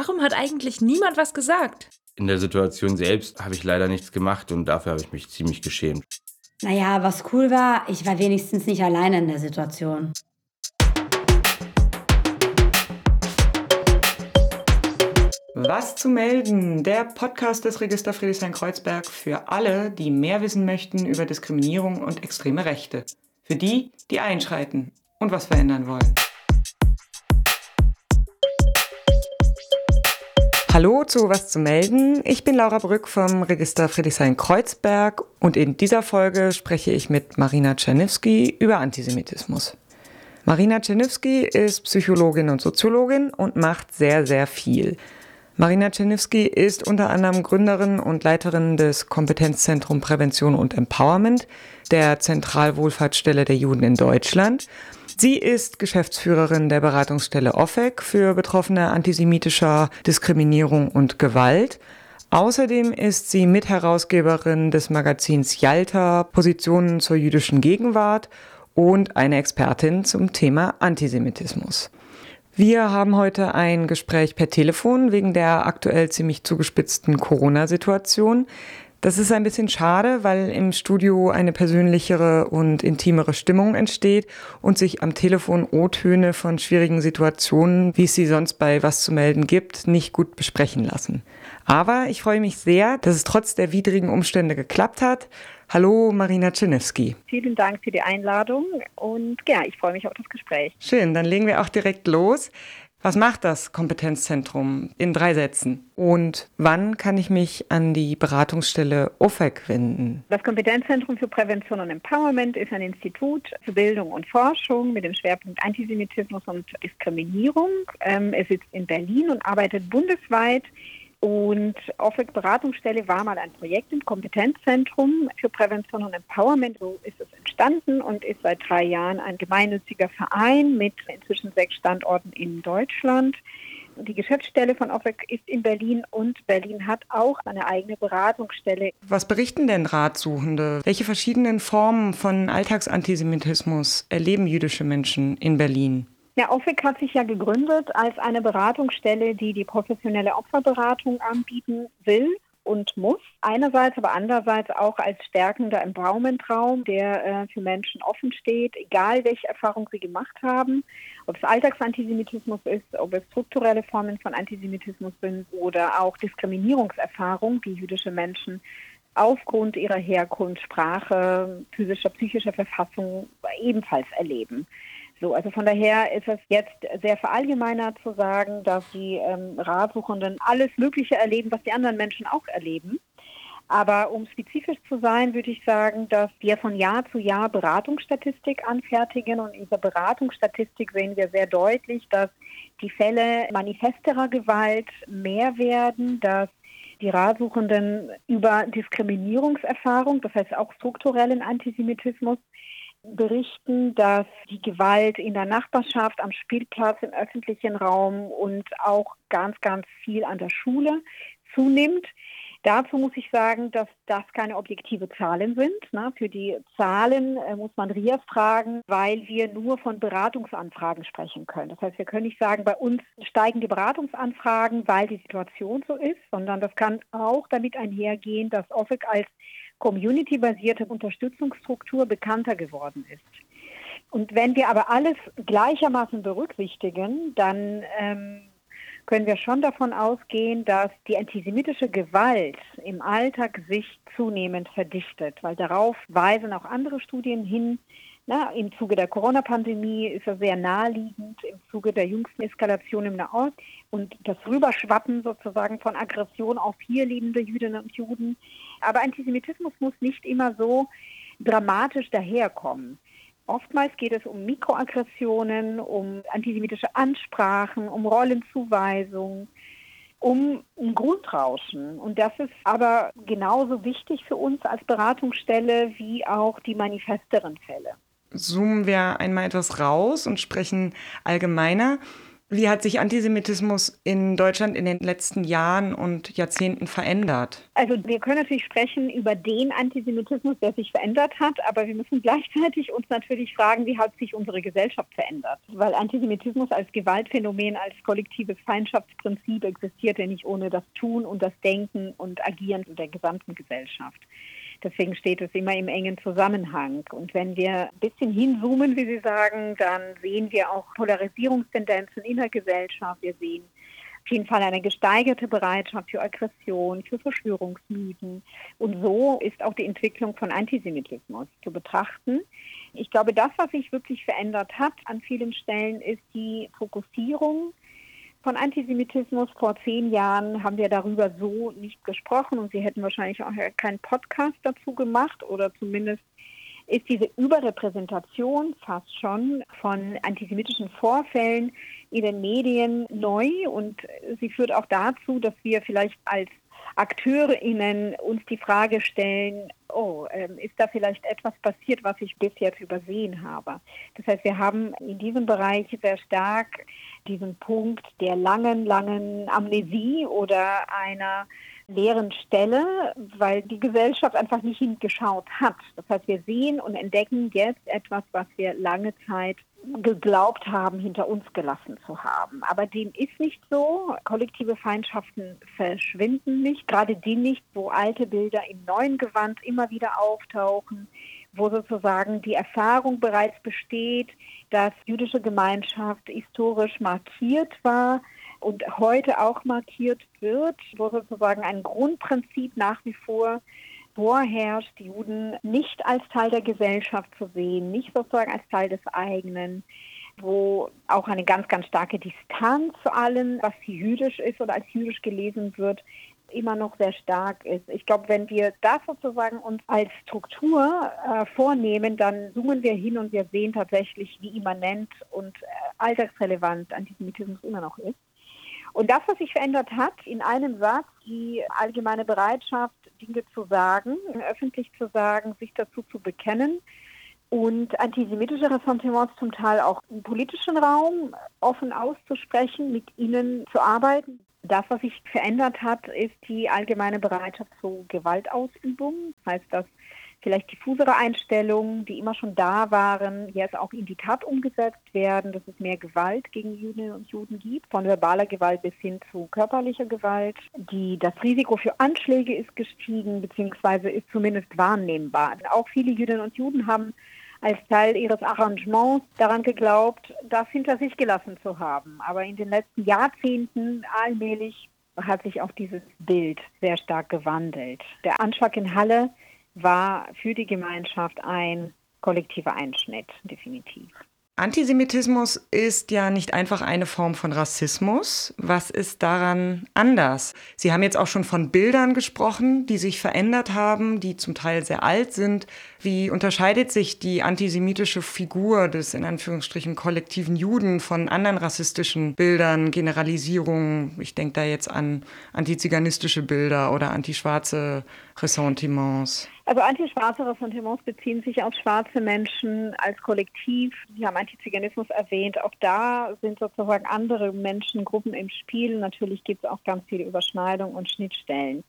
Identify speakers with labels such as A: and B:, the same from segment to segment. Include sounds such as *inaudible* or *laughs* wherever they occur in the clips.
A: Warum hat eigentlich niemand was gesagt?
B: In der Situation selbst habe ich leider nichts gemacht und dafür habe ich mich ziemlich geschämt.
C: Naja, was cool war, ich war wenigstens nicht alleine in der Situation.
D: Was zu melden? Der Podcast des Register Friedrichshain-Kreuzberg für alle, die mehr wissen möchten über Diskriminierung und extreme Rechte. Für die, die einschreiten und was verändern wollen. Hallo zu Was zu melden. Ich bin Laura Brück vom Register Friedrichshain-Kreuzberg und in dieser Folge spreche ich mit Marina Czerniewski über Antisemitismus. Marina Czerniewski ist Psychologin und Soziologin und macht sehr, sehr viel. Marina Czerniewski ist unter anderem Gründerin und Leiterin des Kompetenzzentrum Prävention und Empowerment der Zentralwohlfahrtsstelle der Juden in Deutschland Sie ist Geschäftsführerin der Beratungsstelle OFEC für Betroffene antisemitischer Diskriminierung und Gewalt. Außerdem ist sie Mitherausgeberin des Magazins Yalta Positionen zur jüdischen Gegenwart und eine Expertin zum Thema Antisemitismus. Wir haben heute ein Gespräch per Telefon wegen der aktuell ziemlich zugespitzten Corona-Situation. Das ist ein bisschen schade, weil im Studio eine persönlichere und intimere Stimmung entsteht und sich am Telefon O-Töne von schwierigen Situationen, wie es sie sonst bei Was zu melden gibt, nicht gut besprechen lassen. Aber ich freue mich sehr, dass es trotz der widrigen Umstände geklappt hat. Hallo Marina Czynewski.
E: Vielen Dank für die Einladung und ja, ich freue mich auf das Gespräch.
D: Schön, dann legen wir auch direkt los. Was macht das Kompetenzzentrum in drei Sätzen? Und wann kann ich mich an die Beratungsstelle OFEC wenden?
E: Das Kompetenzzentrum für Prävention und Empowerment ist ein Institut für Bildung und Forschung mit dem Schwerpunkt Antisemitismus und Diskriminierung. Ähm, es sitzt in Berlin und arbeitet bundesweit und OFEC Beratungsstelle war mal ein Projekt im Kompetenzzentrum für Prävention und Empowerment. So ist es entstanden und ist seit drei Jahren ein gemeinnütziger Verein mit inzwischen sechs Standorten in Deutschland. Die Geschäftsstelle von OFEC ist in Berlin und Berlin hat auch eine eigene Beratungsstelle.
D: Was berichten denn Ratsuchende? Welche verschiedenen Formen von Alltagsantisemitismus erleben jüdische Menschen in Berlin?
E: Ja, OFIC hat sich ja gegründet als eine Beratungsstelle, die die professionelle Opferberatung anbieten will und muss. Einerseits, aber andererseits auch als stärkender Empowerment-Raum, der äh, für Menschen offen steht, egal welche Erfahrungen sie gemacht haben, ob es Alltagsantisemitismus ist, ob es strukturelle Formen von Antisemitismus sind oder auch Diskriminierungserfahrungen, die jüdische Menschen aufgrund ihrer Herkunft, Sprache, physischer, psychischer Verfassung ebenfalls erleben. So, also von daher ist es jetzt sehr verallgemeinert zu sagen, dass die ähm, Ratsuchenden alles Mögliche erleben, was die anderen Menschen auch erleben. Aber um spezifisch zu sein, würde ich sagen, dass wir von Jahr zu Jahr Beratungsstatistik anfertigen. Und in dieser Beratungsstatistik sehen wir sehr deutlich, dass die Fälle manifesterer Gewalt mehr werden, dass die Ratsuchenden über Diskriminierungserfahrung, das heißt auch strukturellen Antisemitismus, berichten, dass die Gewalt in der Nachbarschaft, am Spielplatz, im öffentlichen Raum und auch ganz, ganz viel an der Schule zunimmt. Dazu muss ich sagen, dass das keine objektive Zahlen sind. Na, für die Zahlen äh, muss man RIA fragen, weil wir nur von Beratungsanfragen sprechen können. Das heißt, wir können nicht sagen, bei uns steigen die Beratungsanfragen, weil die Situation so ist, sondern das kann auch damit einhergehen, dass OFIC als community-basierte Unterstützungsstruktur bekannter geworden ist. Und wenn wir aber alles gleichermaßen berücksichtigen, dann ähm, können wir schon davon ausgehen, dass die antisemitische Gewalt im Alltag sich zunehmend verdichtet, weil darauf weisen auch andere Studien hin. Na, Im Zuge der Corona-Pandemie ist er sehr naheliegend, im Zuge der jüngsten Eskalation im Nahost und das Rüberschwappen sozusagen von Aggression auf hier lebende Jüdinnen und Juden. Aber Antisemitismus muss nicht immer so dramatisch daherkommen. Oftmals geht es um Mikroaggressionen, um antisemitische Ansprachen, um Rollenzuweisung, um ein Grundrauschen. Und das ist aber genauso wichtig für uns als Beratungsstelle wie auch die manifesteren Fälle.
D: Zoomen wir einmal etwas raus und sprechen allgemeiner. Wie hat sich Antisemitismus in Deutschland in den letzten Jahren und Jahrzehnten verändert?
E: Also wir können natürlich sprechen über den Antisemitismus, der sich verändert hat, aber wir müssen gleichzeitig uns natürlich fragen, wie hat sich unsere Gesellschaft verändert? Weil Antisemitismus als Gewaltphänomen, als kollektives Feindschaftsprinzip existiert ja nicht ohne das Tun und das Denken und Agieren der gesamten Gesellschaft. Deswegen steht es immer im engen Zusammenhang. Und wenn wir ein bisschen hinzoomen, wie Sie sagen, dann sehen wir auch Polarisierungstendenzen in der Gesellschaft. Wir sehen auf jeden Fall eine gesteigerte Bereitschaft für Aggression, für Verschwörungsmythen. Und so ist auch die Entwicklung von Antisemitismus zu betrachten. Ich glaube, das, was sich wirklich verändert hat an vielen Stellen, ist die Fokussierung von Antisemitismus. Vor zehn Jahren haben wir darüber so nicht gesprochen und Sie hätten wahrscheinlich auch keinen Podcast dazu gemacht oder zumindest ist diese Überrepräsentation fast schon von antisemitischen Vorfällen in den Medien neu und sie führt auch dazu, dass wir vielleicht als AkteurInnen uns die Frage stellen, oh, ähm, ist da vielleicht etwas passiert, was ich bis jetzt übersehen habe? Das heißt, wir haben in diesem Bereich sehr stark diesen Punkt der langen, langen Amnesie oder einer leeren Stelle, weil die Gesellschaft einfach nicht hingeschaut hat. Das heißt, wir sehen und entdecken jetzt etwas, was wir lange Zeit geglaubt haben, hinter uns gelassen zu haben. Aber dem ist nicht so. Kollektive Feindschaften verschwinden nicht, gerade die nicht, wo alte Bilder im neuen Gewand immer wieder auftauchen, wo sozusagen die Erfahrung bereits besteht, dass jüdische Gemeinschaft historisch markiert war und heute auch markiert wird, wo sozusagen ein Grundprinzip nach wie vor vorherrscht, Juden nicht als Teil der Gesellschaft zu sehen, nicht sozusagen als Teil des eigenen, wo auch eine ganz, ganz starke Distanz zu allem, was jüdisch ist oder als jüdisch gelesen wird, immer noch sehr stark ist. Ich glaube, wenn wir das sozusagen uns als Struktur äh, vornehmen, dann zoomen wir hin und wir sehen tatsächlich, wie immanent und äh, alltagsrelevant Antisemitismus immer noch ist. Und das, was sich verändert hat, in einem Satz, die allgemeine Bereitschaft, Dinge zu sagen, öffentlich zu sagen, sich dazu zu bekennen und antisemitische Ressentiments zum Teil auch im politischen Raum offen auszusprechen, mit ihnen zu arbeiten. Das, was sich verändert hat, ist die allgemeine Bereitschaft zur Gewaltausübung. Das heißt, dass vielleicht diffusere Einstellungen, die immer schon da waren, jetzt auch in die Tat umgesetzt werden, dass es mehr Gewalt gegen Jüdinnen und Juden gibt, von verbaler Gewalt bis hin zu körperlicher Gewalt. Die, das Risiko für Anschläge ist gestiegen, beziehungsweise ist zumindest wahrnehmbar. Auch viele Jüdinnen und Juden haben als Teil ihres Arrangements daran geglaubt, das hinter sich gelassen zu haben. Aber in den letzten Jahrzehnten allmählich hat sich auch dieses Bild sehr stark gewandelt. Der Anschlag in Halle war für die Gemeinschaft ein kollektiver Einschnitt, definitiv.
D: Antisemitismus ist ja nicht einfach eine Form von Rassismus. Was ist daran anders? Sie haben jetzt auch schon von Bildern gesprochen, die sich verändert haben, die zum Teil sehr alt sind. Wie unterscheidet sich die antisemitische Figur des in Anführungsstrichen kollektiven Juden von anderen rassistischen Bildern, Generalisierungen? Ich denke da jetzt an antiziganistische Bilder oder antischwarze Ressentiments.
E: Also antischwarze Ressentiments beziehen sich auf schwarze Menschen als Kollektiv. Sie haben Antiziganismus erwähnt. Auch da sind sozusagen andere Menschengruppen im Spiel. Natürlich gibt es auch ganz viele Überschneidungen und Schnittstellen.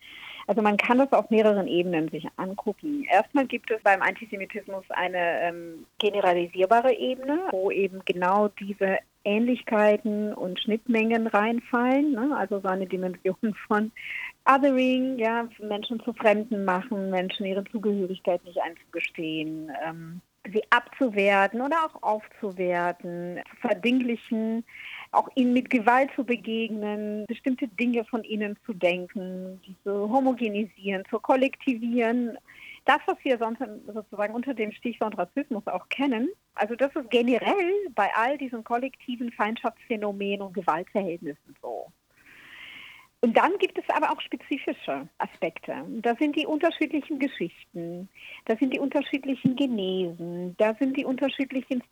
E: Also man kann das auf mehreren Ebenen sich angucken. Erstmal gibt es beim Antisemitismus eine ähm, generalisierbare Ebene, wo eben genau diese Ähnlichkeiten und Schnittmengen reinfallen. Ne? Also so eine Dimension von Othering, ja, Menschen zu Fremden machen, Menschen ihre Zugehörigkeit nicht einzugestehen, ähm, sie abzuwerten oder auch aufzuwerten, zu verdinglichen, auch ihnen mit Gewalt zu begegnen, bestimmte Dinge von ihnen zu denken, diese homogenisieren, zu kollektivieren. Das, was wir sonst sozusagen unter dem Stichwort Rassismus auch kennen, also das ist generell bei all diesen kollektiven Feindschaftsphänomenen und Gewaltverhältnissen so. Und dann gibt es aber auch spezifische Aspekte. Da sind die unterschiedlichen Geschichten, da sind die unterschiedlichen Genesen, da sind die unterschiedlichen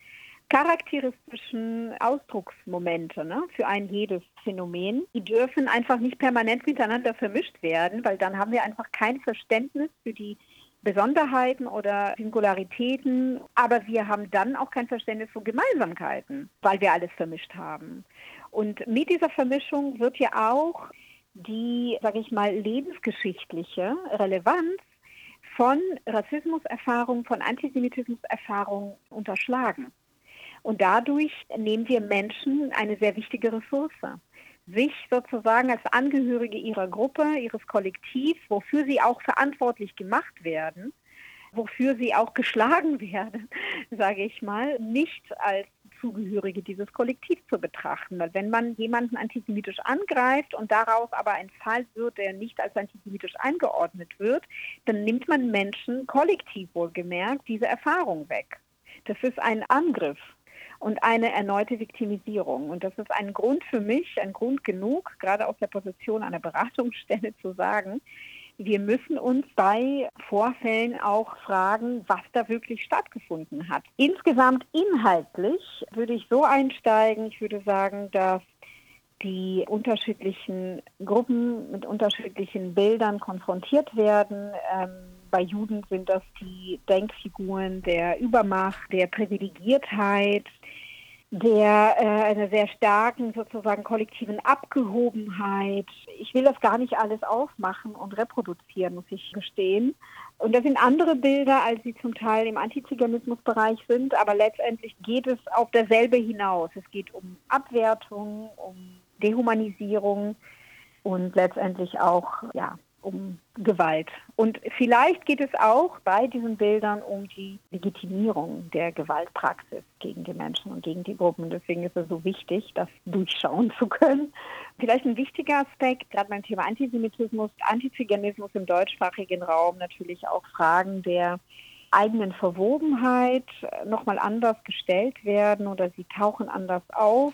E: charakteristischen Ausdrucksmomente ne, für ein jedes Phänomen. Die dürfen einfach nicht permanent miteinander vermischt werden, weil dann haben wir einfach kein Verständnis für die Besonderheiten oder Singularitäten, aber wir haben dann auch kein Verständnis von Gemeinsamkeiten, weil wir alles vermischt haben. Und mit dieser Vermischung wird ja auch die, sage ich mal, lebensgeschichtliche Relevanz von Rassismuserfahrung, von Antisemitismuserfahrung unterschlagen. Und dadurch nehmen wir Menschen eine sehr wichtige Ressource sich sozusagen als Angehörige ihrer Gruppe, ihres Kollektivs, wofür sie auch verantwortlich gemacht werden, wofür sie auch *laughs* geschlagen werden, sage ich mal, nicht als Zugehörige dieses Kollektivs zu betrachten. Weil wenn man jemanden antisemitisch angreift und daraus aber ein Fall wird, der nicht als antisemitisch eingeordnet wird, dann nimmt man Menschen kollektiv wohlgemerkt diese Erfahrung weg. Das ist ein Angriff und eine erneute Viktimisierung. Und das ist ein Grund für mich, ein Grund genug, gerade aus der Position einer Beratungsstelle zu sagen, wir müssen uns bei Vorfällen auch fragen, was da wirklich stattgefunden hat. Insgesamt inhaltlich würde ich so einsteigen, ich würde sagen, dass die unterschiedlichen Gruppen mit unterschiedlichen Bildern konfrontiert werden. Ähm, bei Juden sind das die Denkfiguren der Übermacht, der Privilegiertheit, der äh, einer sehr starken sozusagen kollektiven Abgehobenheit. Ich will das gar nicht alles aufmachen und reproduzieren, muss ich gestehen. Und das sind andere Bilder, als sie zum Teil im Antiziganismusbereich sind, aber letztendlich geht es auf dasselbe hinaus. Es geht um Abwertung, um Dehumanisierung und letztendlich auch ja, um Gewalt. Und vielleicht geht es auch bei diesen Bildern um die Legitimierung der Gewaltpraxis gegen die Menschen und gegen die Gruppen. Deswegen ist es so wichtig, das durchschauen zu können. Vielleicht ein wichtiger Aspekt, gerade beim Thema Antisemitismus, Antiziganismus im deutschsprachigen Raum, natürlich auch Fragen der eigenen Verwobenheit nochmal anders gestellt werden oder sie tauchen anders auf.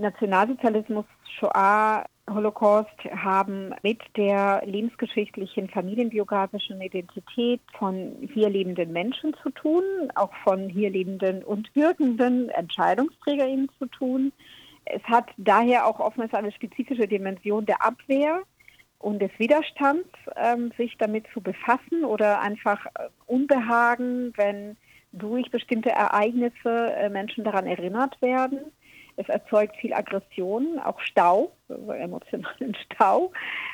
E: Nationalsozialismus, Shoah, Holocaust haben mit der lebensgeschichtlichen, familienbiografischen Identität von hier lebenden Menschen zu tun, auch von hier lebenden und wirkenden EntscheidungsträgerInnen zu tun. Es hat daher auch oftmals eine spezifische Dimension der Abwehr und des Widerstands, ähm, sich damit zu befassen oder einfach äh, Unbehagen, wenn durch bestimmte Ereignisse äh, Menschen daran erinnert werden. Es erzeugt viel Aggression, auch Stau, also emotionalen *laughs* Stau.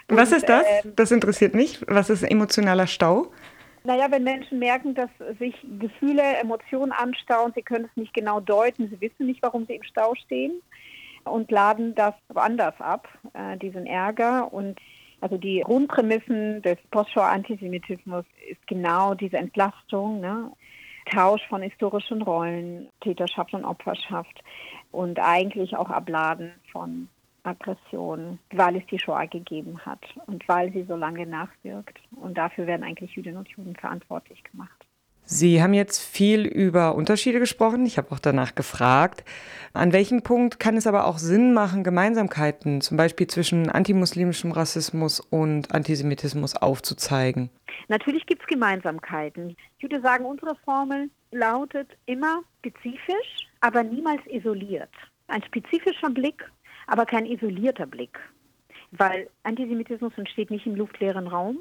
D: Was ist das? Ähm, das interessiert mich. Was ist emotionaler Stau?
E: Naja, wenn Menschen merken, dass sich Gefühle, Emotionen anstauen, sie können es nicht genau deuten, sie wissen nicht, warum sie im Stau stehen und laden das woanders ab, äh, diesen Ärger. Und also die Grundprämissen des Postschau-Antisemitismus ist genau diese Entlastung, ne? Tausch von historischen Rollen, Täterschaft und Opferschaft und eigentlich auch Abladen von Aggression, weil es die Shoah gegeben hat und weil sie so lange nachwirkt. Und dafür werden eigentlich Jüdinnen und Juden verantwortlich gemacht.
D: Sie haben jetzt viel über Unterschiede gesprochen. Ich habe auch danach gefragt. An welchem Punkt kann es aber auch Sinn machen, Gemeinsamkeiten zum Beispiel zwischen antimuslimischem Rassismus und Antisemitismus aufzuzeigen?
E: Natürlich gibt es Gemeinsamkeiten. Ich würde sagen, unsere Formel lautet immer spezifisch, aber niemals isoliert. Ein spezifischer Blick, aber kein isolierter Blick. Weil Antisemitismus entsteht nicht im luftleeren Raum.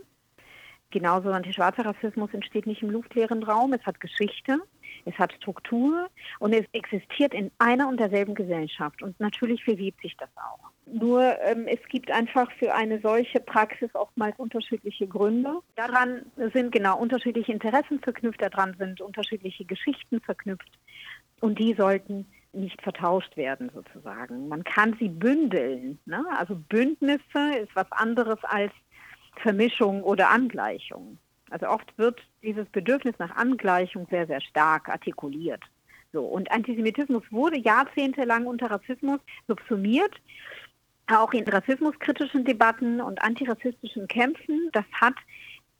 E: Genauso antischwarzer Rassismus entsteht nicht im luftleeren Raum. Es hat Geschichte, es hat Struktur und es existiert in einer und derselben Gesellschaft. Und natürlich verwebt sich das auch. Nur ähm, es gibt einfach für eine solche Praxis oftmals unterschiedliche Gründe. Daran sind genau unterschiedliche Interessen verknüpft, daran sind unterschiedliche Geschichten verknüpft und die sollten nicht vertauscht werden sozusagen. Man kann sie bündeln. Ne? Also Bündnisse ist was anderes als Vermischung oder Angleichung. Also oft wird dieses Bedürfnis nach Angleichung sehr, sehr stark artikuliert. So, und Antisemitismus wurde jahrzehntelang unter Rassismus subsumiert auch in rassismuskritischen Debatten und antirassistischen Kämpfen. Das hat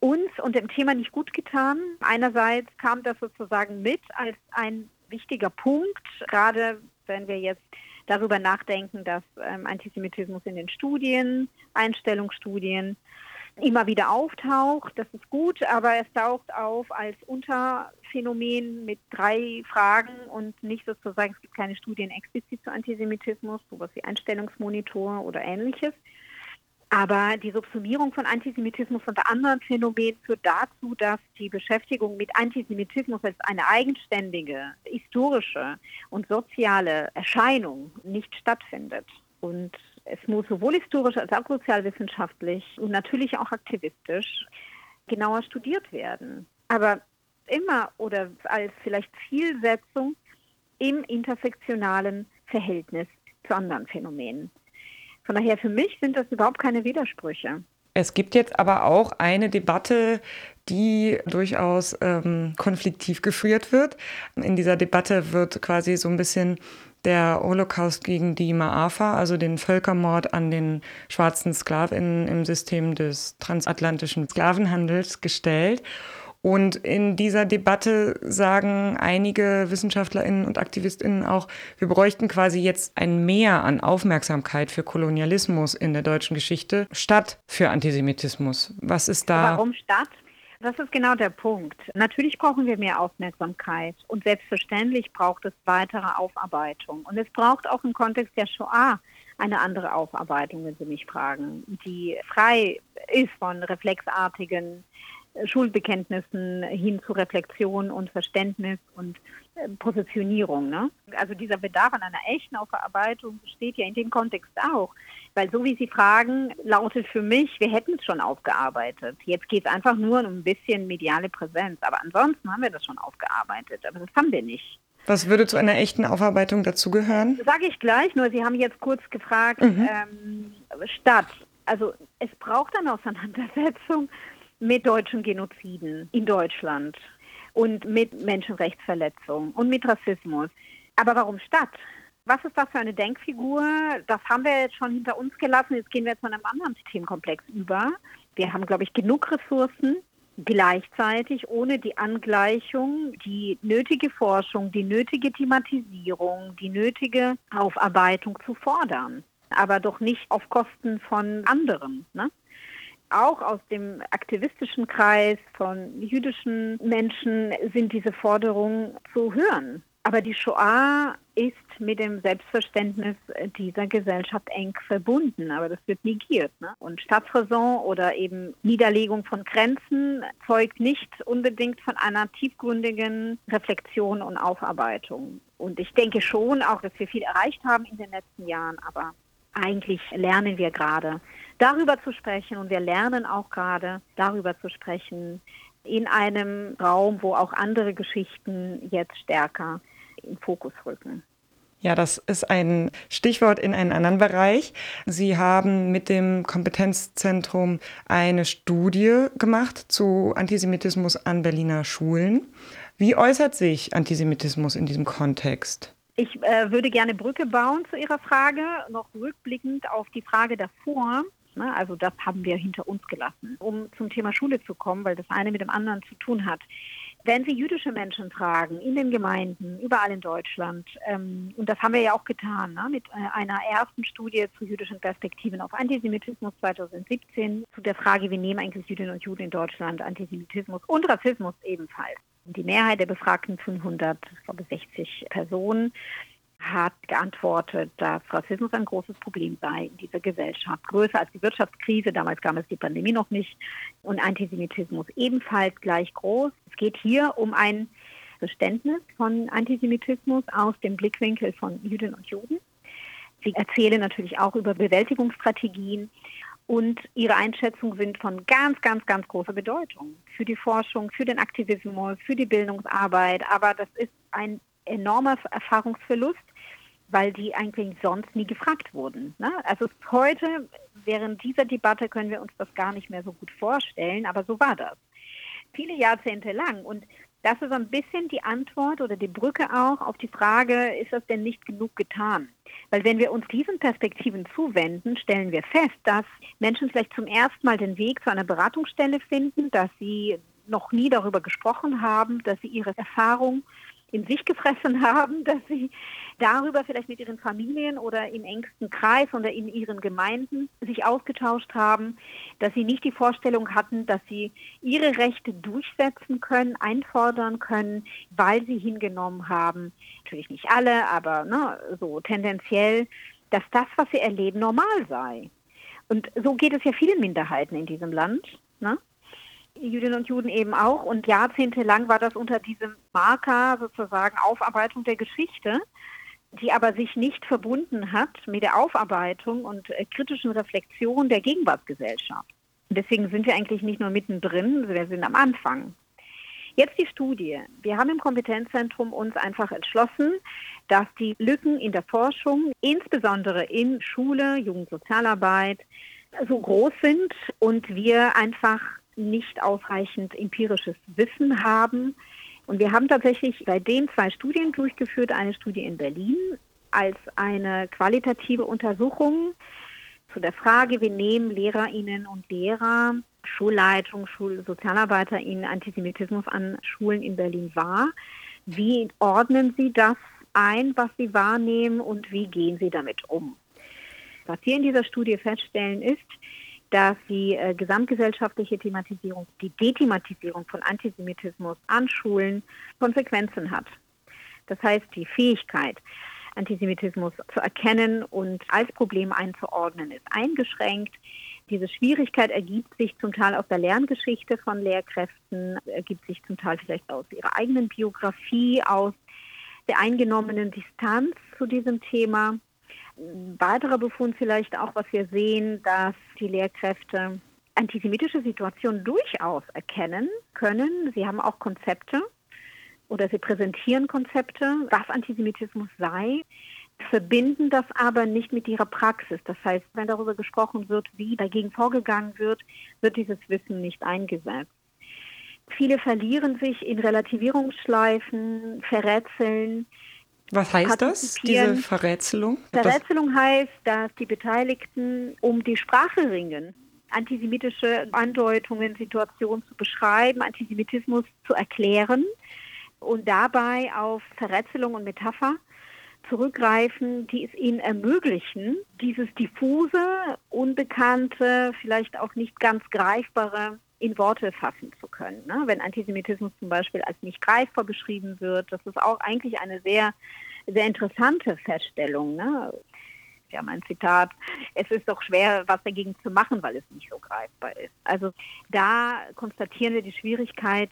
E: uns und dem Thema nicht gut getan. Einerseits kam das sozusagen mit als ein wichtiger Punkt, gerade wenn wir jetzt darüber nachdenken, dass ähm, Antisemitismus in den Studien, Einstellungsstudien immer wieder auftaucht. Das ist gut, aber es taucht auf als Unterphänomen mit drei Fragen und nicht sozusagen, es gibt keine Studien explizit zu Antisemitismus, sowas wie Einstellungsmonitor oder ähnliches. Aber die Subsumierung von Antisemitismus und anderen Phänomenen führt dazu, dass die Beschäftigung mit Antisemitismus als eine eigenständige, historische und soziale Erscheinung nicht stattfindet. Und es muss sowohl historisch als auch sozialwissenschaftlich und natürlich auch aktivistisch genauer studiert werden. Aber immer oder als vielleicht Zielsetzung im intersektionalen Verhältnis zu anderen Phänomenen. Von daher für mich sind das überhaupt keine Widersprüche.
D: Es gibt jetzt aber auch eine Debatte, die durchaus ähm, konfliktiv geführt wird. In dieser Debatte wird quasi so ein bisschen der Holocaust gegen die Maafa, also den Völkermord an den schwarzen Sklavinnen im System des transatlantischen Sklavenhandels gestellt. Und in dieser Debatte sagen einige Wissenschaftlerinnen und Aktivistinnen auch, wir bräuchten quasi jetzt ein Mehr an Aufmerksamkeit für Kolonialismus in der deutschen Geschichte statt für Antisemitismus. Was ist da?
E: Warum statt? Das ist genau der Punkt. Natürlich brauchen wir mehr Aufmerksamkeit und selbstverständlich braucht es weitere Aufarbeitung. Und es braucht auch im Kontext der Shoah eine andere Aufarbeitung, wenn Sie mich fragen, die frei ist von reflexartigen Schuldbekenntnissen hin zu Reflexion und Verständnis und äh, Positionierung. Ne? Also dieser Bedarf an einer echten Aufarbeitung besteht ja in dem Kontext auch. Weil so wie Sie fragen, lautet für mich, wir hätten es schon aufgearbeitet. Jetzt geht es einfach nur um ein bisschen mediale Präsenz. Aber ansonsten haben wir das schon aufgearbeitet. Aber das haben wir nicht.
D: Was würde zu einer echten Aufarbeitung dazugehören?
E: Sage ich gleich, nur Sie haben jetzt kurz gefragt, mhm. ähm, statt. Also es braucht eine Auseinandersetzung mit deutschen Genoziden in Deutschland und mit Menschenrechtsverletzungen und mit Rassismus. Aber warum Stadt? Was ist das für eine Denkfigur? Das haben wir jetzt schon hinter uns gelassen. Jetzt gehen wir zu einem anderen Themenkomplex über. Wir haben, glaube ich, genug Ressourcen, gleichzeitig ohne die Angleichung die nötige Forschung, die nötige Thematisierung, die nötige Aufarbeitung zu fordern. Aber doch nicht auf Kosten von anderen. Ne? Auch aus dem aktivistischen Kreis von jüdischen Menschen sind diese Forderungen zu hören. Aber die Shoah ist mit dem Selbstverständnis dieser Gesellschaft eng verbunden, aber das wird negiert. Ne? Und Staatsräson oder eben Niederlegung von Grenzen zeugt nicht unbedingt von einer tiefgründigen Reflexion und Aufarbeitung. Und ich denke schon auch, dass wir viel erreicht haben in den letzten Jahren, aber eigentlich lernen wir gerade darüber zu sprechen und wir lernen auch gerade darüber zu sprechen in einem Raum, wo auch andere Geschichten jetzt stärker in Fokus rücken.
D: Ja, das ist ein Stichwort in einen anderen Bereich. Sie haben mit dem Kompetenzzentrum eine Studie gemacht zu Antisemitismus an Berliner Schulen. Wie äußert sich Antisemitismus in diesem Kontext?
E: Ich äh, würde gerne Brücke bauen zu Ihrer Frage, noch rückblickend auf die Frage davor. Ne? Also das haben wir hinter uns gelassen, um zum Thema Schule zu kommen, weil das eine mit dem anderen zu tun hat. Wenn Sie jüdische Menschen fragen, in den Gemeinden, überall in Deutschland, ähm, und das haben wir ja auch getan, ne, mit äh, einer ersten Studie zu jüdischen Perspektiven auf Antisemitismus 2017, zu der Frage, wie nehmen eigentlich Jüdinnen und Juden in Deutschland Antisemitismus und Rassismus ebenfalls. Die Mehrheit der befragten 560 Personen hat geantwortet, dass Rassismus ein großes Problem sei in dieser Gesellschaft. Größer als die Wirtschaftskrise, damals gab es die Pandemie noch nicht, und Antisemitismus ebenfalls gleich groß. Es geht hier um ein Verständnis von Antisemitismus aus dem Blickwinkel von Jüdinnen und Juden. Sie erzählen natürlich auch über Bewältigungsstrategien und ihre Einschätzungen sind von ganz, ganz, ganz großer Bedeutung für die Forschung, für den Aktivismus, für die Bildungsarbeit. Aber das ist ein enormer Erfahrungsverlust, weil die eigentlich sonst nie gefragt wurden. Ne? Also heute, während dieser Debatte, können wir uns das gar nicht mehr so gut vorstellen, aber so war das. Viele Jahrzehnte lang. Und das ist ein bisschen die Antwort oder die Brücke auch auf die Frage, ist das denn nicht genug getan? Weil wenn wir uns diesen Perspektiven zuwenden, stellen wir fest, dass Menschen vielleicht zum ersten Mal den Weg zu einer Beratungsstelle finden, dass sie noch nie darüber gesprochen haben, dass sie ihre Erfahrung in sich gefressen haben, dass sie darüber vielleicht mit ihren Familien oder im engsten Kreis oder in ihren Gemeinden sich ausgetauscht haben, dass sie nicht die Vorstellung hatten, dass sie ihre Rechte durchsetzen können, einfordern können, weil sie hingenommen haben, natürlich nicht alle, aber ne, so tendenziell, dass das, was sie erleben, normal sei. Und so geht es ja vielen Minderheiten in diesem Land. Ne? Jüdinnen und Juden eben auch. Und jahrzehntelang war das unter diesem Marker sozusagen Aufarbeitung der Geschichte, die aber sich nicht verbunden hat mit der Aufarbeitung und äh, kritischen Reflexion der Gegenwartsgesellschaft. Und deswegen sind wir eigentlich nicht nur mittendrin, wir sind am Anfang. Jetzt die Studie. Wir haben im Kompetenzzentrum uns einfach entschlossen, dass die Lücken in der Forschung, insbesondere in Schule, Jugendsozialarbeit, so groß sind und wir einfach nicht ausreichend empirisches Wissen haben. Und wir haben tatsächlich seitdem zwei Studien durchgeführt. Eine Studie in Berlin als eine qualitative Untersuchung zu der Frage, wie nehmen Lehrerinnen und Lehrer, Schulleitung, SchulsozialarbeiterInnen Antisemitismus an Schulen in Berlin wahr? Wie ordnen sie das ein, was sie wahrnehmen und wie gehen sie damit um? Was wir in dieser Studie feststellen ist, dass die äh, gesamtgesellschaftliche Thematisierung, die Dethematisierung von Antisemitismus an Schulen Konsequenzen hat. Das heißt, die Fähigkeit, Antisemitismus zu erkennen und als Problem einzuordnen, ist eingeschränkt. Diese Schwierigkeit ergibt sich zum Teil aus der Lerngeschichte von Lehrkräften, ergibt sich zum Teil vielleicht aus ihrer eigenen Biografie, aus der eingenommenen Distanz zu diesem Thema. Ein weiterer Befund vielleicht auch, was wir sehen, dass die Lehrkräfte antisemitische Situationen durchaus erkennen können. Sie haben auch Konzepte oder sie präsentieren Konzepte, was Antisemitismus sei, verbinden das aber nicht mit ihrer Praxis. Das heißt, wenn darüber gesprochen wird, wie dagegen vorgegangen wird, wird dieses Wissen nicht eingesetzt. Viele verlieren sich in Relativierungsschleifen, verrätseln,
D: was heißt das, diese Verrätselung?
E: Verrätselung heißt, dass die Beteiligten um die Sprache ringen, antisemitische Andeutungen, Situationen zu beschreiben, Antisemitismus zu erklären und dabei auf Verrätselung und Metapher zurückgreifen, die es ihnen ermöglichen, dieses diffuse, unbekannte, vielleicht auch nicht ganz greifbare in Worte fassen zu können. Ne? Wenn Antisemitismus zum Beispiel als nicht greifbar beschrieben wird, das ist auch eigentlich eine sehr, sehr interessante Feststellung. Ne? Wir haben ein Zitat, es ist doch schwer, was dagegen zu machen, weil es nicht so greifbar ist. Also da konstatieren wir die Schwierigkeit,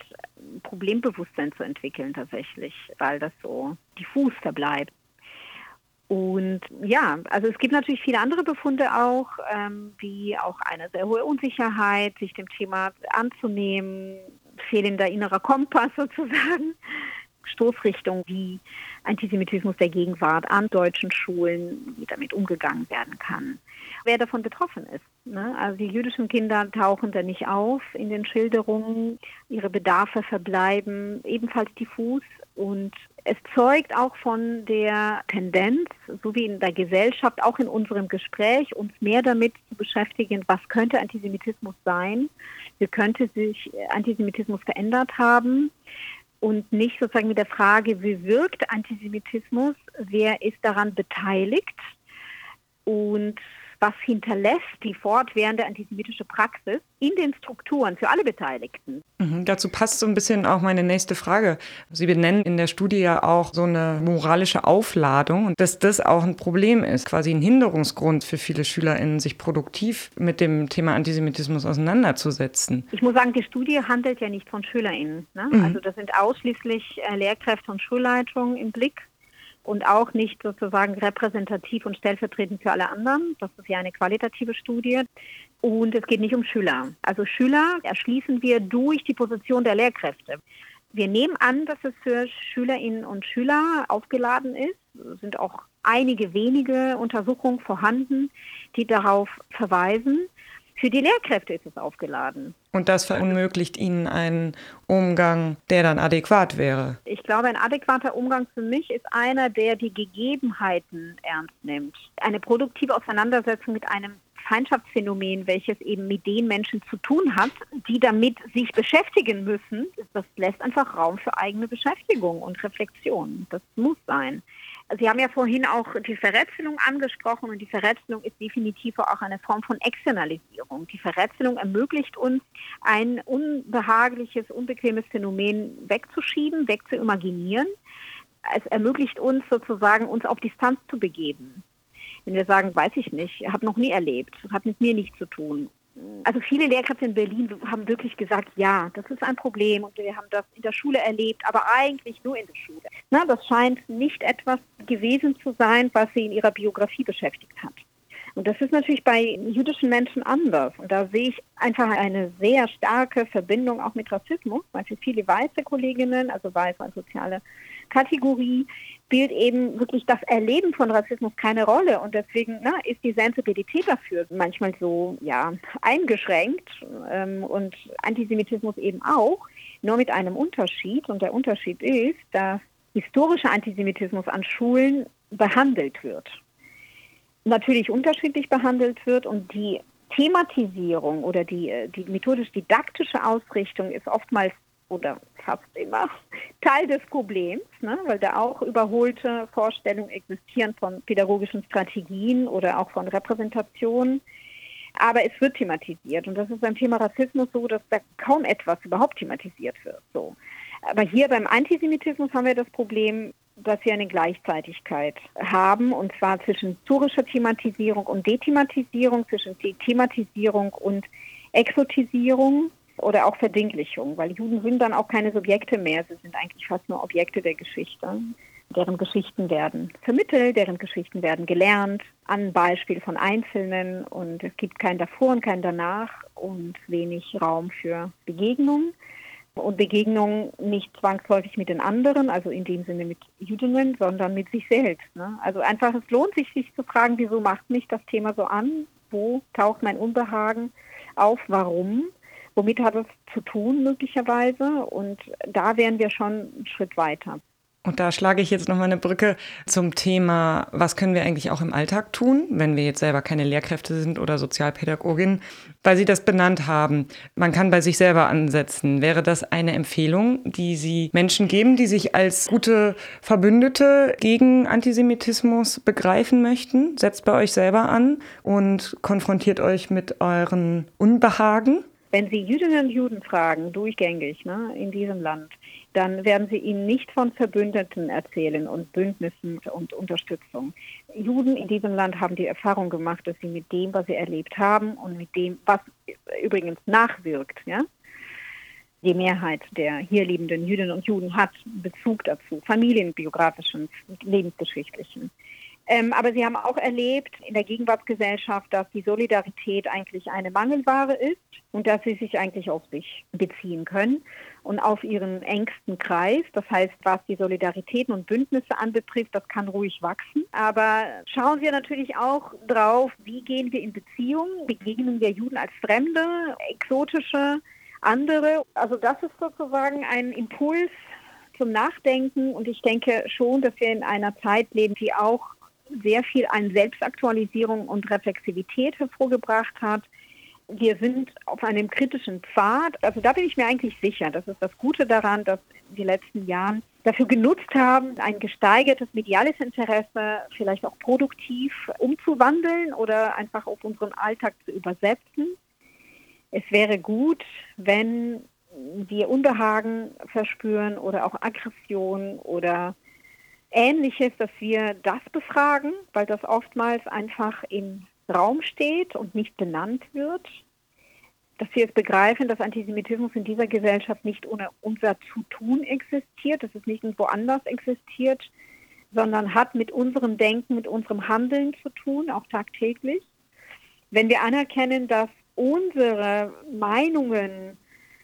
E: Problembewusstsein zu entwickeln tatsächlich, weil das so diffus verbleibt. Und ja, also es gibt natürlich viele andere Befunde auch, ähm, wie auch eine sehr hohe Unsicherheit, sich dem Thema anzunehmen, fehlender innerer Kompass *laughs* sozusagen, Stoßrichtung, wie Antisemitismus der Gegenwart an deutschen Schulen, wie damit umgegangen werden kann. Wer davon betroffen ist. Ne? Also die jüdischen Kinder tauchen da nicht auf in den Schilderungen, ihre Bedarfe verbleiben ebenfalls diffus und es zeugt auch von der Tendenz, so wie in der Gesellschaft, auch in unserem Gespräch, uns mehr damit zu beschäftigen, was könnte Antisemitismus sein, wie könnte sich Antisemitismus verändert haben? Und nicht sozusagen mit der Frage, wie wirkt Antisemitismus, wer ist daran beteiligt? Und was hinterlässt die fortwährende antisemitische Praxis in den Strukturen für alle Beteiligten.
D: Mhm, dazu passt so ein bisschen auch meine nächste Frage. Sie benennen in der Studie ja auch so eine moralische Aufladung und dass das auch ein Problem ist, quasi ein Hinderungsgrund für viele SchülerInnen, sich produktiv mit dem Thema Antisemitismus auseinanderzusetzen.
E: Ich muss sagen, die Studie handelt ja nicht von SchülerInnen. Ne? Mhm. Also das sind ausschließlich äh, Lehrkräfte und Schulleitungen im Blick und auch nicht sozusagen repräsentativ und stellvertretend für alle anderen. Das ist ja eine qualitative Studie. Und es geht nicht um Schüler. Also Schüler erschließen wir durch die Position der Lehrkräfte. Wir nehmen an, dass es für Schülerinnen und Schüler aufgeladen ist. Es sind auch einige wenige Untersuchungen vorhanden, die darauf verweisen. Für die Lehrkräfte ist es aufgeladen.
D: Und das verunmöglicht ihnen einen Umgang, der dann adäquat wäre.
E: Ich glaube, ein adäquater Umgang für mich ist einer, der die Gegebenheiten ernst nimmt. Eine produktive Auseinandersetzung mit einem Feindschaftsphänomen, welches eben mit den Menschen zu tun hat, die damit sich beschäftigen müssen, das lässt einfach Raum für eigene Beschäftigung und Reflexion. Das muss sein. Sie haben ja vorhin auch die Verrätselung angesprochen und die Verrätselung ist definitiv auch eine Form von Externalisierung. Die Verrätselung ermöglicht uns, ein unbehagliches, unbequemes Phänomen wegzuschieben, wegzuimaginieren. Es ermöglicht uns sozusagen, uns auf Distanz zu begeben. Wenn wir sagen, weiß ich nicht, habe noch nie erlebt, hat mit mir nichts zu tun. Also viele Lehrkräfte in Berlin haben wirklich gesagt, ja, das ist ein Problem und wir haben das in der Schule erlebt, aber eigentlich nur in der Schule. Na, das scheint nicht etwas gewesen zu sein, was sie in ihrer Biografie beschäftigt hat. Und das ist natürlich bei jüdischen Menschen anders. Und da sehe ich einfach eine sehr starke Verbindung auch mit Rassismus, weil für viele weiße Kolleginnen, also weiß als soziale Kategorie, spielt eben wirklich das Erleben von Rassismus keine Rolle. Und deswegen na, ist die Sensibilität dafür manchmal so ja, eingeschränkt ähm, und Antisemitismus eben auch, nur mit einem Unterschied. Und der Unterschied ist, dass historischer Antisemitismus an Schulen behandelt wird natürlich unterschiedlich behandelt wird und die Thematisierung oder die, äh, die methodisch-didaktische Ausrichtung ist oftmals oder fast immer Teil des Problems, ne, weil da auch überholte Vorstellungen existieren von pädagogischen Strategien oder auch von Repräsentationen. Aber es wird thematisiert und das ist beim Thema Rassismus so, dass da kaum etwas überhaupt thematisiert wird. So. Aber hier beim Antisemitismus haben wir das Problem, dass wir eine Gleichzeitigkeit haben, und zwar zwischen historischer Thematisierung und Dethematisierung, zwischen Thematisierung und Exotisierung oder auch Verdinglichung, weil Juden sind dann auch keine Subjekte mehr, sie sind eigentlich fast nur Objekte der Geschichte. Deren Geschichten werden vermittelt, deren Geschichten werden gelernt, an Beispiel von Einzelnen und es gibt kein Davor und kein Danach und wenig Raum für Begegnung und Begegnung nicht zwangsläufig mit den anderen, also in dem Sinne mit Jüdinnen, sondern mit sich selbst. Ne? Also einfach, es lohnt sich, sich zu fragen, wieso macht mich das Thema so an? Wo taucht mein Unbehagen auf? Warum? Womit hat es zu tun möglicherweise? Und da wären wir schon einen Schritt weiter.
D: Und da schlage ich jetzt nochmal eine Brücke zum Thema, was können wir eigentlich auch im Alltag tun, wenn wir jetzt selber keine Lehrkräfte sind oder Sozialpädagogin, weil Sie das benannt haben. Man kann bei sich selber ansetzen. Wäre das eine Empfehlung, die Sie Menschen geben, die sich als gute Verbündete gegen Antisemitismus begreifen möchten? Setzt bei euch selber an und konfrontiert euch mit euren Unbehagen?
E: Wenn Sie Jüdinnen und Juden fragen, durchgängig ne, in diesem Land, dann werden sie ihnen nicht von Verbündeten erzählen und Bündnissen und Unterstützung. Juden in diesem Land haben die Erfahrung gemacht, dass sie mit dem, was sie erlebt haben und mit dem, was übrigens nachwirkt, ja, die Mehrheit der hier lebenden Jüdinnen und Juden hat Bezug dazu, familienbiografischen, lebensgeschichtlichen. Ähm, aber sie haben auch erlebt in der Gegenwartsgesellschaft, dass die Solidarität eigentlich eine Mangelware ist und dass sie sich eigentlich auf sich beziehen können und auf ihren engsten Kreis. Das heißt, was die Solidaritäten und Bündnisse anbetrifft, das kann ruhig wachsen. Aber schauen wir natürlich auch drauf, wie gehen wir in Beziehung? Begegnen wir Juden als Fremde, exotische, andere? Also das ist sozusagen ein Impuls zum Nachdenken und ich denke schon, dass wir in einer Zeit leben, die auch sehr viel an Selbstaktualisierung und Reflexivität hervorgebracht hat. Wir sind auf einem kritischen Pfad. Also da bin ich mir eigentlich sicher. Das ist das Gute daran, dass die letzten Jahre dafür genutzt haben, ein gesteigertes mediales Interesse vielleicht auch produktiv umzuwandeln oder einfach auf unseren Alltag zu übersetzen. Es wäre gut, wenn wir Unbehagen verspüren oder auch Aggression oder Ähnliches, dass wir das befragen, weil das oftmals einfach im Raum steht und nicht benannt wird. Dass wir es begreifen, dass Antisemitismus in dieser Gesellschaft nicht ohne unser Zutun existiert, dass es nicht woanders existiert, sondern hat mit unserem Denken, mit unserem Handeln zu tun, auch tagtäglich. Wenn wir anerkennen, dass unsere Meinungen,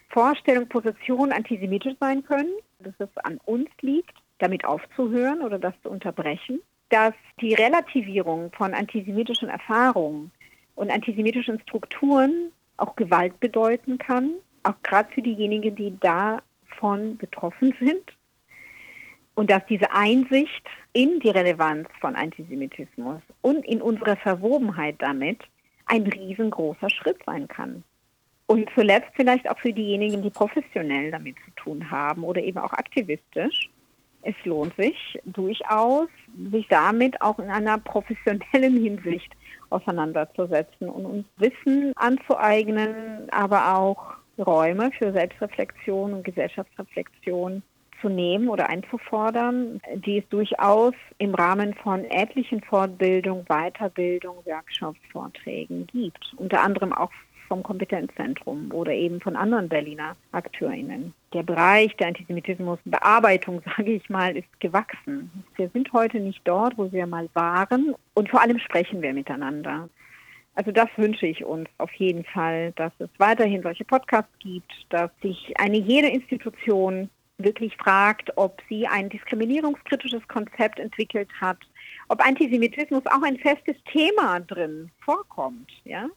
E: Vorstellungen, Positionen antisemitisch sein können, dass es an uns liegt, damit aufzuhören oder das zu unterbrechen, dass die Relativierung von antisemitischen Erfahrungen und antisemitischen Strukturen auch Gewalt bedeuten kann, auch gerade für diejenigen, die davon betroffen sind. Und dass diese Einsicht in die Relevanz von Antisemitismus und in unsere Verwobenheit damit ein riesengroßer Schritt sein kann. Und zuletzt vielleicht auch für diejenigen, die professionell damit zu tun haben oder eben auch aktivistisch, es lohnt sich durchaus, sich damit auch in einer professionellen *laughs* Hinsicht auseinanderzusetzen und uns Wissen anzueignen, aber auch Räume für Selbstreflexion und Gesellschaftsreflexion zu nehmen oder einzufordern, die es durchaus im Rahmen von etlichen Fortbildung, Weiterbildung, Workshops, Vorträgen gibt. Unter anderem auch vom Kompetenzzentrum oder eben von anderen Berliner AkteurInnen. Der Bereich der Antisemitismusbearbeitung, *laughs* sage ich mal, ist gewachsen. Wir sind heute nicht dort, wo wir mal waren und vor allem sprechen wir miteinander. Also das wünsche ich uns auf jeden Fall, dass es weiterhin solche Podcasts gibt, dass sich eine jede Institution wirklich fragt, ob sie ein diskriminierungskritisches Konzept entwickelt hat, ob Antisemitismus auch ein festes Thema drin vorkommt, ja?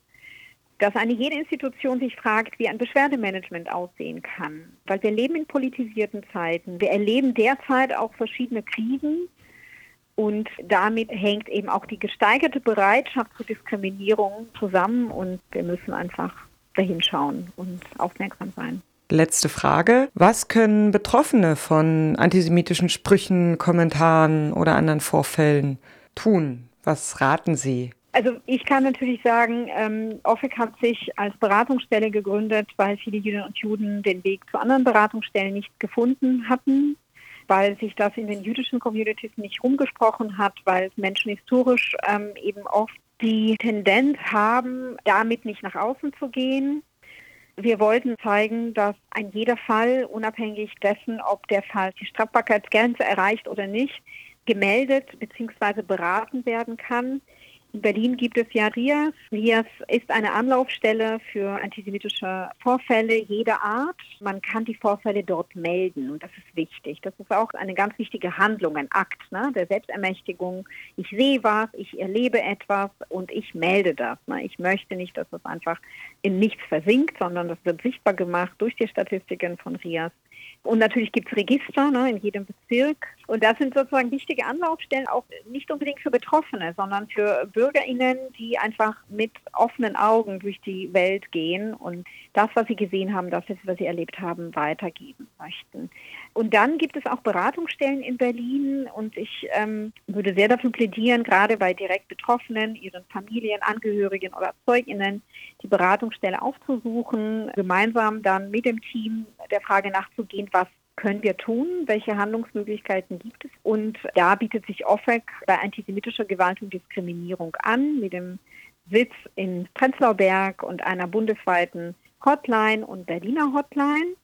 E: Dass eine jede Institution sich fragt, wie ein Beschwerdemanagement aussehen kann. Weil wir leben in politisierten Zeiten. Wir erleben derzeit auch verschiedene Krisen. Und damit hängt eben auch die gesteigerte Bereitschaft zur Diskriminierung zusammen. Und wir müssen einfach dahin schauen und aufmerksam sein.
D: Letzte Frage. Was können Betroffene von antisemitischen Sprüchen, Kommentaren oder anderen Vorfällen tun? Was raten Sie?
E: Also ich kann natürlich sagen, ähm, OFIC hat sich als Beratungsstelle gegründet, weil viele Jüdinnen und Juden den Weg zu anderen Beratungsstellen nicht gefunden hatten, weil sich das in den jüdischen Communities nicht rumgesprochen hat, weil Menschen historisch ähm, eben oft die Tendenz haben, damit nicht nach außen zu gehen wir wollten zeigen, dass ein jeder Fall, unabhängig dessen, ob der Fall die Strafbarkeitsgrenze erreicht oder nicht, gemeldet bzw. beraten werden kann. In Berlin gibt es ja RIAS. RIAS ist eine Anlaufstelle für antisemitische Vorfälle jeder Art. Man kann die Vorfälle dort melden und das ist wichtig. Das ist auch eine ganz wichtige Handlung, ein Akt ne, der Selbstermächtigung. Ich sehe was, ich erlebe etwas und ich melde das. Ne. Ich möchte nicht, dass das einfach in nichts versinkt, sondern das wird sichtbar gemacht durch die Statistiken von RIAS. Und natürlich gibt es Register ne, in jedem Bezirk. Und das sind sozusagen wichtige Anlaufstellen, auch nicht unbedingt für Betroffene, sondern für BürgerInnen, die einfach mit offenen Augen durch die Welt gehen und das, was sie gesehen haben, das, was sie erlebt haben, weitergeben möchten. Und dann gibt es auch Beratungsstellen in Berlin und ich ähm, würde sehr dafür plädieren, gerade bei direkt Betroffenen, ihren Familien, Angehörigen oder ZeugInnen, die Beratungsstelle aufzusuchen, gemeinsam dann mit dem Team der Frage nachzugehen, was können wir tun? Welche Handlungsmöglichkeiten gibt es? Und da bietet sich OFEC bei antisemitischer Gewalt und Diskriminierung an, mit dem Sitz in Prenzlauer Berg und einer bundesweiten Hotline und Berliner Hotline.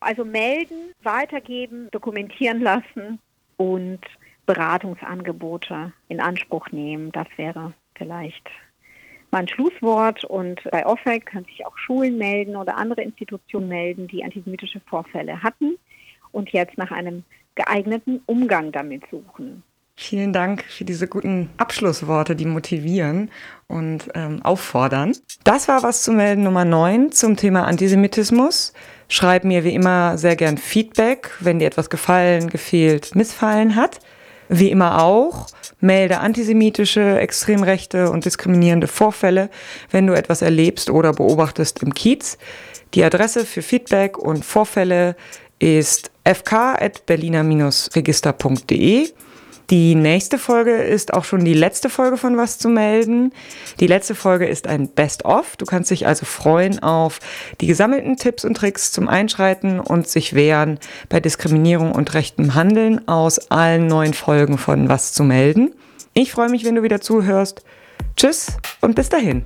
E: Also melden, weitergeben, dokumentieren lassen und Beratungsangebote in Anspruch nehmen. Das wäre vielleicht mein Schlusswort. Und bei OFEC können sich auch Schulen melden oder andere Institutionen melden, die antisemitische Vorfälle hatten und jetzt nach einem geeigneten Umgang damit suchen.
D: Vielen Dank für diese guten Abschlussworte, die motivieren und ähm, auffordern. Das war was zu melden Nummer 9 zum Thema Antisemitismus. Schreib mir wie immer sehr gern Feedback, wenn dir etwas gefallen, gefehlt, missfallen hat. Wie immer auch, melde antisemitische, extrem rechte und diskriminierende Vorfälle, wenn du etwas erlebst oder beobachtest im Kiez. Die Adresse für Feedback und Vorfälle ist fk.berliner-register.de. Die nächste Folge ist auch schon die letzte Folge von Was zu melden. Die letzte Folge ist ein Best-of. Du kannst dich also freuen auf die gesammelten Tipps und Tricks zum Einschreiten und sich wehren bei Diskriminierung und rechtem Handeln aus allen neuen Folgen von Was zu melden. Ich freue mich, wenn du wieder zuhörst. Tschüss und bis dahin.